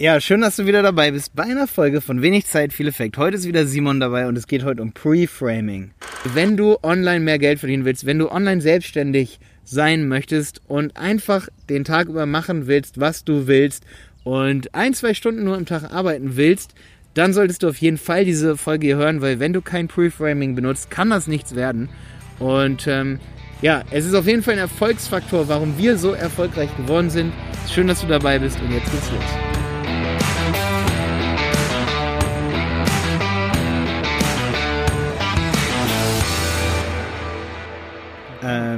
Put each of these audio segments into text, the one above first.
Ja, schön, dass du wieder dabei bist bei einer Folge von Wenig Zeit, viel Effekt. Heute ist wieder Simon dabei und es geht heute um Pre-Framing. Wenn du online mehr Geld verdienen willst, wenn du online selbstständig sein möchtest und einfach den Tag über machen willst, was du willst und ein, zwei Stunden nur im Tag arbeiten willst, dann solltest du auf jeden Fall diese Folge hier hören, weil wenn du kein Pre-Framing benutzt, kann das nichts werden. Und ähm, ja, es ist auf jeden Fall ein Erfolgsfaktor, warum wir so erfolgreich geworden sind. Schön, dass du dabei bist und jetzt geht's los.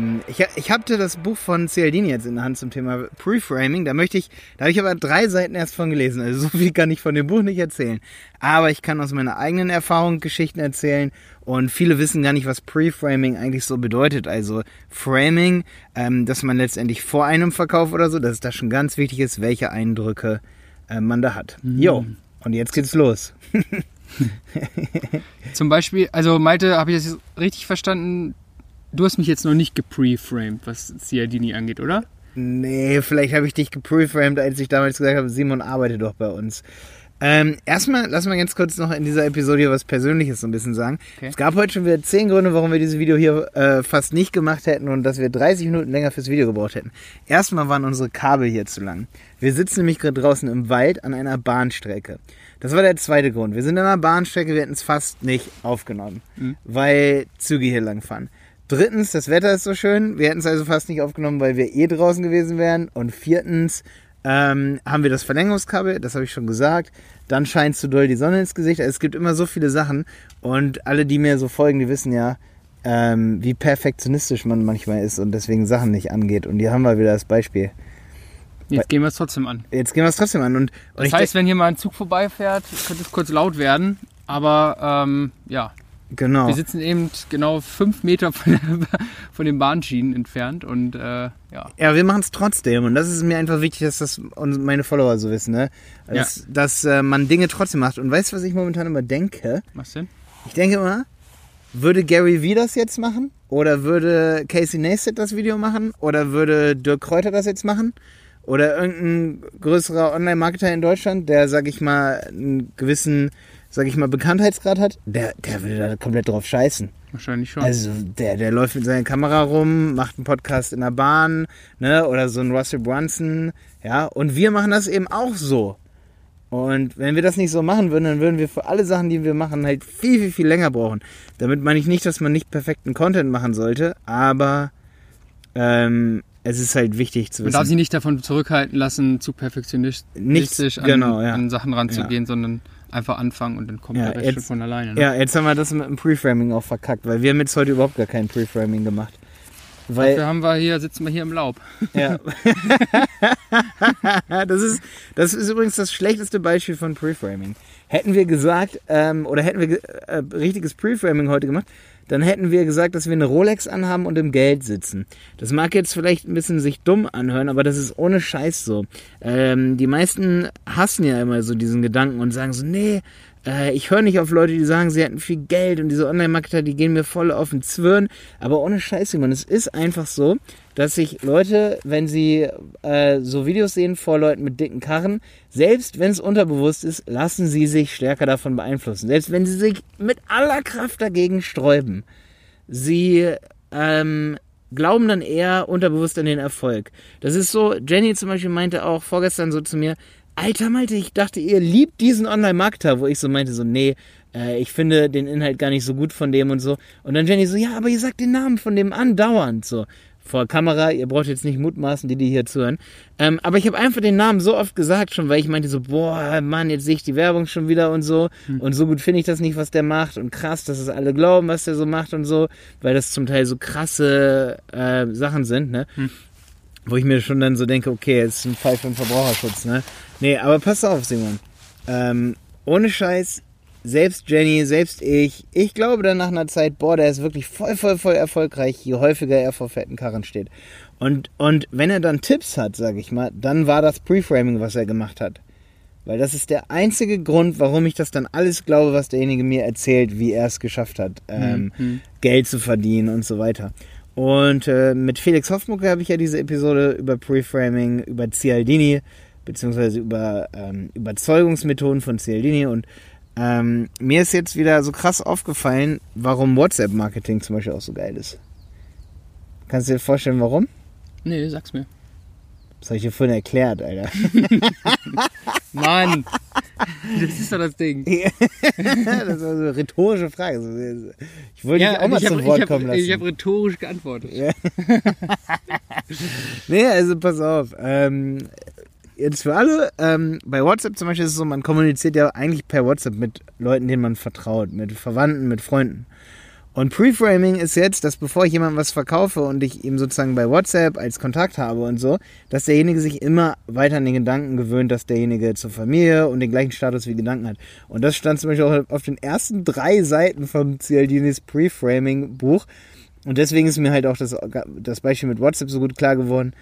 Ähm, ich, ich hatte das Buch von Cialdini jetzt in der Hand zum Thema Preframing. Da möchte ich, da habe ich aber drei Seiten erst von gelesen. Also so viel kann ich von dem Buch nicht erzählen. Aber ich kann aus meiner eigenen Erfahrung Geschichten erzählen. Und viele wissen gar nicht, was Preframing eigentlich so bedeutet. Also Framing, ähm, dass man letztendlich vor einem Verkauf oder so, dass es da schon ganz wichtig ist, welche Eindrücke äh, man da hat. Mhm. Jo, und jetzt geht's los. Zum Beispiel, also Malte, habe ich das richtig verstanden? Du hast mich jetzt noch nicht gepreframed, was Cialdini angeht, oder? Nee, vielleicht habe ich dich gepreframed, als ich damals gesagt habe, Simon arbeite doch bei uns. Ähm, erstmal, lass mal ganz kurz noch in dieser Episode hier was Persönliches so ein bisschen sagen. Okay. Es gab heute schon wieder zehn Gründe, warum wir dieses Video hier äh, fast nicht gemacht hätten und dass wir 30 Minuten länger fürs Video gebraucht hätten. Erstmal waren unsere Kabel hier zu lang. Wir sitzen nämlich gerade draußen im Wald an einer Bahnstrecke. Das war der zweite Grund. Wir sind an einer Bahnstrecke, wir hätten es fast nicht aufgenommen, mhm. weil Züge hier lang fahren. Drittens, das Wetter ist so schön. Wir hätten es also fast nicht aufgenommen, weil wir eh draußen gewesen wären. Und viertens, ähm, haben wir das Verlängerungskabel, das habe ich schon gesagt. Dann scheint zu doll die Sonne ins Gesicht. Also es gibt immer so viele Sachen. Und alle, die mir so folgen, die wissen ja, ähm, wie perfektionistisch man manchmal ist und deswegen Sachen nicht angeht. Und hier haben wir wieder das Beispiel. Jetzt gehen wir es trotzdem an. Jetzt gehen wir es trotzdem an. Und, und das heißt, wenn hier mal ein Zug vorbeifährt, könnte es kurz laut werden. Aber ähm, ja, Genau. Wir sitzen eben genau fünf Meter von, der, von den Bahnschienen entfernt und äh, ja. Ja, wir machen es trotzdem und das ist mir einfach wichtig, dass das meine Follower so wissen, ne? Dass, ja. dass äh, man Dinge trotzdem macht. Und weißt du, was ich momentan immer denke? Was denn? Ich denke immer, würde Gary Vee das jetzt machen? Oder würde Casey Neistat das Video machen? Oder würde Dirk Kräuter das jetzt machen? Oder irgendein größerer Online-Marketer in Deutschland, der, sag ich mal, einen gewissen sag ich mal, Bekanntheitsgrad hat, der, der würde da komplett drauf scheißen. Wahrscheinlich schon. Also der, der läuft mit seiner Kamera rum, macht einen Podcast in der Bahn, ne, oder so ein Russell Brunson, ja, und wir machen das eben auch so. Und wenn wir das nicht so machen würden, dann würden wir für alle Sachen, die wir machen, halt viel, viel, viel länger brauchen. Damit meine ich nicht, dass man nicht perfekten Content machen sollte, aber ähm, es ist halt wichtig zu wissen. Man darf sich nicht davon zurückhalten lassen, zu perfektionistisch Nichts, an, genau, ja. an Sachen ranzugehen, ja. sondern einfach anfangen und dann kommt ja, der Rest jetzt, von alleine. Ne? Ja, jetzt haben wir das mit dem Preframing auch verkackt, weil wir haben jetzt heute überhaupt gar kein Preframing gemacht. Weil, Dafür haben wir hier, sitzen wir hier im Laub. Ja. das, ist, das ist übrigens das schlechteste Beispiel von Preframing. Hätten wir gesagt, ähm, oder hätten wir äh, richtiges Preframing heute gemacht, dann hätten wir gesagt, dass wir eine Rolex anhaben und im Geld sitzen. Das mag jetzt vielleicht ein bisschen sich dumm anhören, aber das ist ohne Scheiß so. Ähm, die meisten hassen ja immer so diesen Gedanken und sagen so, nee, äh, ich höre nicht auf Leute, die sagen, sie hätten viel Geld und diese Online-Marketer, die gehen mir voll auf den Zwirn. Aber ohne Scheiße, man, es ist einfach so, dass sich Leute, wenn sie äh, so Videos sehen vor Leuten mit dicken Karren, selbst wenn es unterbewusst ist, lassen sie sich stärker davon beeinflussen. Selbst wenn sie sich mit aller Kraft dagegen sträuben. Sie ähm, glauben dann eher unterbewusst an den Erfolg. Das ist so, Jenny zum Beispiel meinte auch vorgestern so zu mir, Alter Malte, ich dachte, ihr liebt diesen Online-Marketer, wo ich so meinte, so, nee, äh, ich finde den Inhalt gar nicht so gut von dem und so. Und dann Jenny so, ja, aber ihr sagt den Namen von dem andauernd, so. Vor Kamera, ihr braucht jetzt nicht mutmaßen, die, die hier zuhören. Ähm, aber ich habe einfach den Namen so oft gesagt schon, weil ich meinte so, boah, Mann, jetzt sehe ich die Werbung schon wieder und so. Hm. Und so gut finde ich das nicht, was der macht. Und krass, dass es alle glauben, was der so macht und so. Weil das zum Teil so krasse äh, Sachen sind, ne? Hm. Wo ich mir schon dann so denke, okay, jetzt ist ein Fall für den Verbraucherschutz, ne? Nee, aber pass auf, Simon. Ähm, ohne Scheiß, selbst Jenny, selbst ich, ich glaube dann nach einer Zeit, boah, der ist wirklich voll, voll, voll erfolgreich, je häufiger er vor fetten Karren steht. Und, und wenn er dann Tipps hat, sag ich mal, dann war das Preframing, was er gemacht hat. Weil das ist der einzige Grund, warum ich das dann alles glaube, was derjenige mir erzählt, wie er es geschafft hat, ähm, mhm. Geld zu verdienen und so weiter. Und äh, mit Felix Hoffmucke habe ich ja diese Episode über Preframing, über Cialdini beziehungsweise über ähm, Überzeugungsmethoden von Cialdini und ähm, mir ist jetzt wieder so krass aufgefallen, warum WhatsApp-Marketing zum Beispiel auch so geil ist. Kannst du dir vorstellen, warum? Nee, sag's mir. Das habe ich dir vorhin erklärt, Alter. Mann, das ist doch das Ding. das war so eine rhetorische Frage. Ich wollte ja, dich auch mal zum Wort hab, kommen lassen. Ich habe rhetorisch geantwortet. Ja. nee, also pass auf. Ähm, jetzt für alle, ähm, bei WhatsApp zum Beispiel ist es so, man kommuniziert ja eigentlich per WhatsApp mit Leuten, denen man vertraut, mit Verwandten, mit Freunden. Und Preframing ist jetzt, dass bevor ich jemandem was verkaufe und ich ihm sozusagen bei WhatsApp als Kontakt habe und so, dass derjenige sich immer weiter an den Gedanken gewöhnt, dass derjenige zur Familie und den gleichen Status wie Gedanken hat. Und das stand zum Beispiel auch auf den ersten drei Seiten vom Cialdinis Preframing Buch. Und deswegen ist mir halt auch das, das Beispiel mit WhatsApp so gut klar geworden.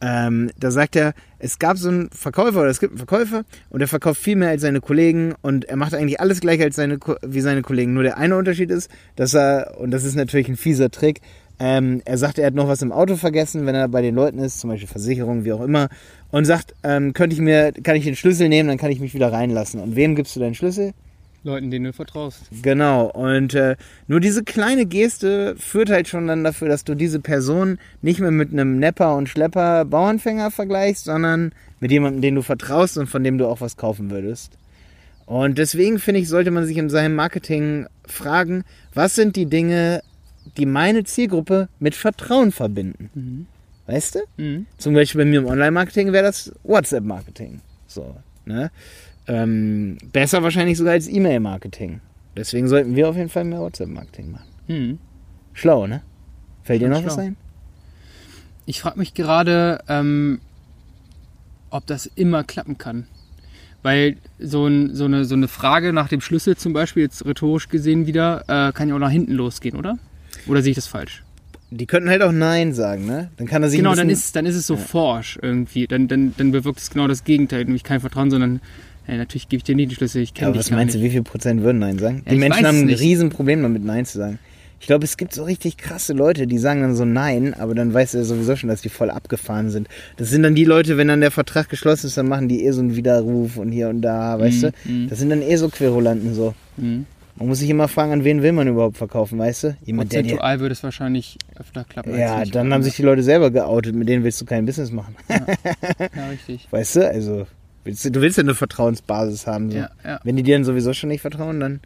Ähm, da sagt er, es gab so einen Verkäufer oder es gibt einen Verkäufer und der verkauft viel mehr als seine Kollegen und er macht eigentlich alles gleich als seine, wie seine Kollegen. Nur der eine Unterschied ist, dass er, und das ist natürlich ein fieser Trick, ähm, er sagt, er hat noch was im Auto vergessen, wenn er bei den Leuten ist, zum Beispiel Versicherung, wie auch immer, und sagt, ähm, könnte ich mir, kann ich den Schlüssel nehmen, dann kann ich mich wieder reinlassen. Und wem gibst du deinen Schlüssel? Leuten, denen du vertraust. Genau. Und äh, nur diese kleine Geste führt halt schon dann dafür, dass du diese Person nicht mehr mit einem Nepper und Schlepper Bauernfänger vergleichst, sondern mit jemandem, den du vertraust und von dem du auch was kaufen würdest. Und deswegen finde ich, sollte man sich in seinem Marketing fragen, was sind die Dinge, die meine Zielgruppe mit Vertrauen verbinden? Mhm. Weißt du? Mhm. Zum Beispiel bei mir im Online-Marketing wäre das WhatsApp-Marketing. So, ne? Ähm, besser wahrscheinlich sogar als E-Mail-Marketing. Deswegen sollten wir auf jeden Fall mehr WhatsApp-Marketing machen. Hm. Schlau, ne? Fällt dir noch schlau. was ein? Ich frage mich gerade, ähm, ob das immer klappen kann. Weil so, ein, so, eine, so eine Frage nach dem Schlüssel zum Beispiel, jetzt rhetorisch gesehen wieder, äh, kann ja auch nach hinten losgehen, oder? Oder sehe ich das falsch? Die könnten halt auch Nein sagen, ne? Dann kann er sich Genau, dann ist, dann ist es so ja. forsch irgendwie. Dann, dann, dann bewirkt es genau das Gegenteil, nämlich kein Vertrauen, sondern ja, natürlich gebe ich dir nie die Schlüssel, ich kenne ja, was meinst du, wie viel Prozent würden Nein sagen? Ja, die Menschen haben ein nicht. Riesenproblem damit Nein zu sagen. Ich glaube, es gibt so richtig krasse Leute, die sagen dann so Nein, aber dann weißt du ja sowieso schon, dass die voll abgefahren sind. Das sind dann die Leute, wenn dann der Vertrag geschlossen ist, dann machen die eh so einen Widerruf und hier und da, weißt mhm. du? Das sind dann eh so Querulanten so. Mhm. Man muss sich immer fragen, an wen will man überhaupt verkaufen, weißt du? Jemand, Prozentual der, würde es wahrscheinlich öfter klappen. Ja, dann haben sich die Leute selber geoutet, mit denen willst du kein Business machen. Ja, ja richtig. Weißt du, also Willst du, du willst ja eine Vertrauensbasis haben. So. Ja, ja. Wenn die dir dann sowieso schon nicht vertrauen, dann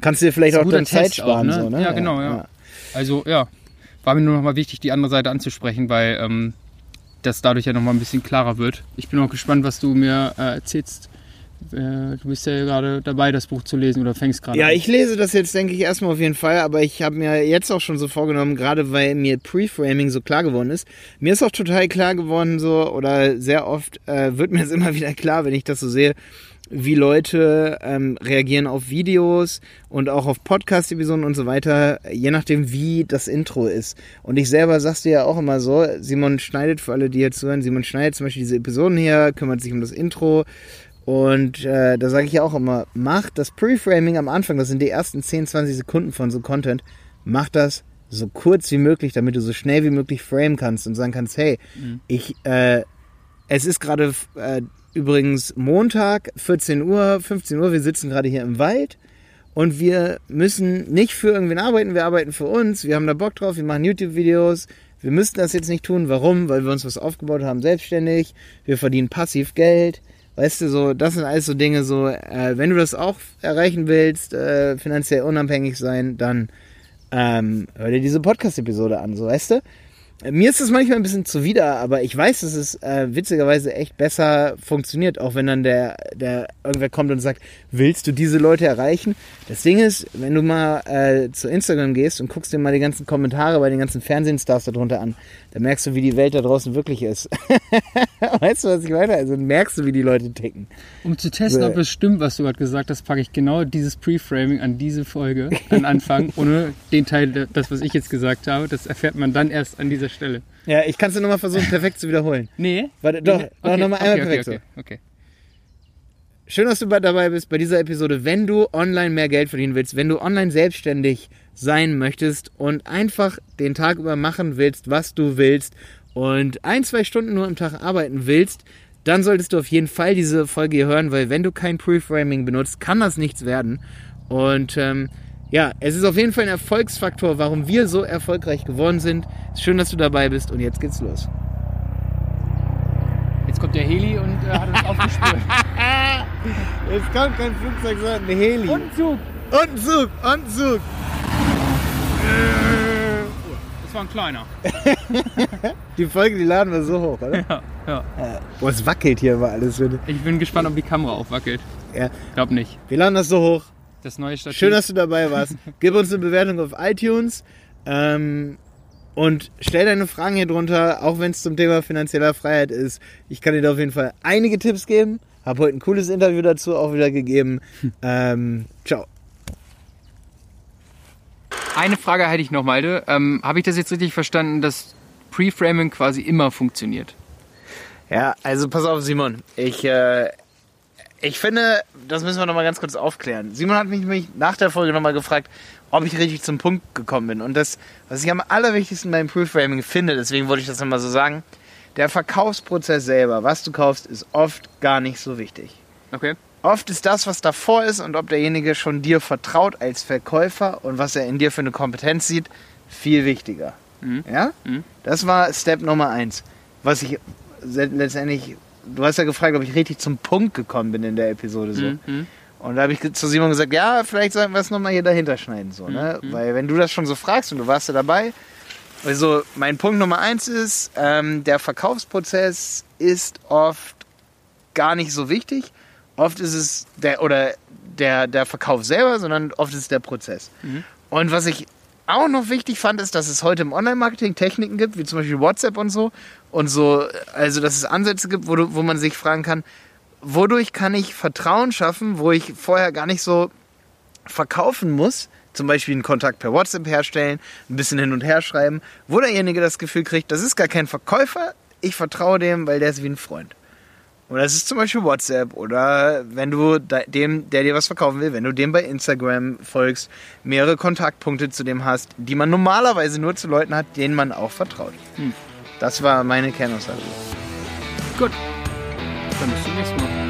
kannst du dir vielleicht auch dann Zeit sparen. Auch, ne? So, ne? Ja, genau, ja. ja. Also ja, war mir nur noch mal wichtig, die andere Seite anzusprechen, weil ähm, das dadurch ja noch mal ein bisschen klarer wird. Ich bin auch gespannt, was du mir äh, erzählst äh, du bist ja gerade dabei, das Buch zu lesen oder fängst gerade Ja, an. ich lese das jetzt, denke ich, erstmal auf jeden Fall, aber ich habe mir jetzt auch schon so vorgenommen, gerade weil mir Preframing so klar geworden ist. Mir ist auch total klar geworden, so, oder sehr oft äh, wird mir es immer wieder klar, wenn ich das so sehe, wie Leute ähm, reagieren auf Videos und auch auf Podcast-Episoden und so weiter, je nachdem, wie das Intro ist. Und ich selber sag's dir ja auch immer so, Simon schneidet, für alle, die jetzt hören, Simon schneidet zum Beispiel diese Episoden hier, kümmert sich um das Intro, und äh, da sage ich ja auch immer, macht das Preframing am Anfang, das sind die ersten 10, 20 Sekunden von so Content, mach das so kurz wie möglich, damit du so schnell wie möglich frame kannst und sagen kannst, hey, mhm. ich, äh, es ist gerade äh, übrigens Montag, 14 Uhr, 15 Uhr, wir sitzen gerade hier im Wald und wir müssen nicht für irgendwen arbeiten, wir arbeiten für uns, wir haben da Bock drauf, wir machen YouTube-Videos, wir müssten das jetzt nicht tun. Warum? Weil wir uns was aufgebaut haben, selbstständig, wir verdienen passiv Geld Weißt du, so, das sind alles so Dinge, so, äh, wenn du das auch erreichen willst, äh, finanziell unabhängig sein, dann ähm, hör dir diese Podcast-Episode an, so, weißt du? Mir ist das manchmal ein bisschen zuwider, aber ich weiß, dass es äh, witzigerweise echt besser funktioniert, auch wenn dann der, der irgendwer kommt und sagt, willst du diese Leute erreichen? Das Ding ist, wenn du mal äh, zu Instagram gehst und guckst dir mal die ganzen Kommentare bei den ganzen Fernsehstars darunter an, dann merkst du, wie die Welt da draußen wirklich ist. weißt du, was ich meine? Also merkst du, wie die Leute ticken. Um zu testen, so. ob es stimmt, was du gerade gesagt hast, packe ich genau dieses Preframing an diese Folge, an Anfang, ohne den Teil, das, was ich jetzt gesagt habe, das erfährt man dann erst an dieser Stelle. Ja, ich kann es nur mal versuchen, perfekt zu wiederholen. Nee. Warte, doch, nee. Okay. nochmal einmal okay, perfekt. Okay, okay, okay. Schön, dass du dabei bist bei dieser Episode. Wenn du online mehr Geld verdienen willst, wenn du online selbstständig sein möchtest und einfach den Tag über machen willst, was du willst und ein, zwei Stunden nur am Tag arbeiten willst, dann solltest du auf jeden Fall diese Folge hier hören, weil wenn du kein Preframing benutzt, kann das nichts werden. Und ähm, ja, es ist auf jeden Fall ein Erfolgsfaktor, warum wir so erfolgreich geworden sind. Schön, dass du dabei bist und jetzt geht's los. Jetzt kommt der Heli und äh, hat uns aufgespürt. Jetzt kommt kein Flugzeug, sondern ein Heli. Und Zug. Und ein Zug, und ein Zug. Das war ein kleiner. Die Folge, die laden wir so hoch, oder? Ja, ja. Boah, es wackelt hier immer alles. Ich bin gespannt, ob die Kamera aufwackelt. Ja, Glaub nicht. wir laden das so hoch. Das neue Stativ. Schön, dass du dabei warst. Gib uns eine Bewertung auf iTunes. Ähm, und stell deine Fragen hier drunter, auch wenn es zum Thema finanzieller Freiheit ist. Ich kann dir da auf jeden Fall einige Tipps geben. Habe heute ein cooles Interview dazu auch wieder gegeben. Ähm, ciao. Eine Frage hätte ich noch, Malte. Ähm, Habe ich das jetzt richtig verstanden, dass Preframing quasi immer funktioniert? Ja, also pass auf, Simon. Ich, äh, ich finde, das müssen wir nochmal ganz kurz aufklären. Simon hat mich, mich nach der Folge nochmal gefragt, ob ich richtig zum Punkt gekommen bin. Und das, was ich am allerwichtigsten beim Preframing finde, deswegen wollte ich das nochmal so sagen, der Verkaufsprozess selber, was du kaufst, ist oft gar nicht so wichtig. Okay. Oft ist das, was davor ist und ob derjenige schon dir vertraut als Verkäufer und was er in dir für eine Kompetenz sieht, viel wichtiger. Mhm. Ja? Mhm. Das war Step Nummer eins. Was ich letztendlich, du hast ja gefragt, ob ich richtig zum Punkt gekommen bin in der Episode so. Mhm. Und da habe ich zu Simon gesagt, ja, vielleicht sollten wir es nochmal hier dahinter schneiden. So, ne? Mhm. Weil wenn du das schon so fragst und du warst ja dabei, also mein Punkt Nummer eins ist, ähm, der Verkaufsprozess ist oft gar nicht so wichtig. Oft ist es der oder der, der Verkauf selber, sondern oft ist es der Prozess. Mhm. Und was ich auch noch wichtig fand, ist, dass es heute im Online-Marketing Techniken gibt, wie zum Beispiel WhatsApp und so. Und so, also dass es Ansätze gibt, wo, du, wo man sich fragen kann, wodurch kann ich Vertrauen schaffen, wo ich vorher gar nicht so verkaufen muss, zum Beispiel einen Kontakt per WhatsApp herstellen, ein bisschen hin und her schreiben, wo derjenige das Gefühl kriegt, das ist gar kein Verkäufer, ich vertraue dem, weil der ist wie ein Freund. Und das ist zum Beispiel WhatsApp oder wenn du dem, der dir was verkaufen will, wenn du dem bei Instagram folgst, mehrere Kontaktpunkte zu dem hast, die man normalerweise nur zu Leuten hat, denen man auch vertraut. Hm. Das war meine Kernaussage. Gut. Dann bis zum nächsten Mal.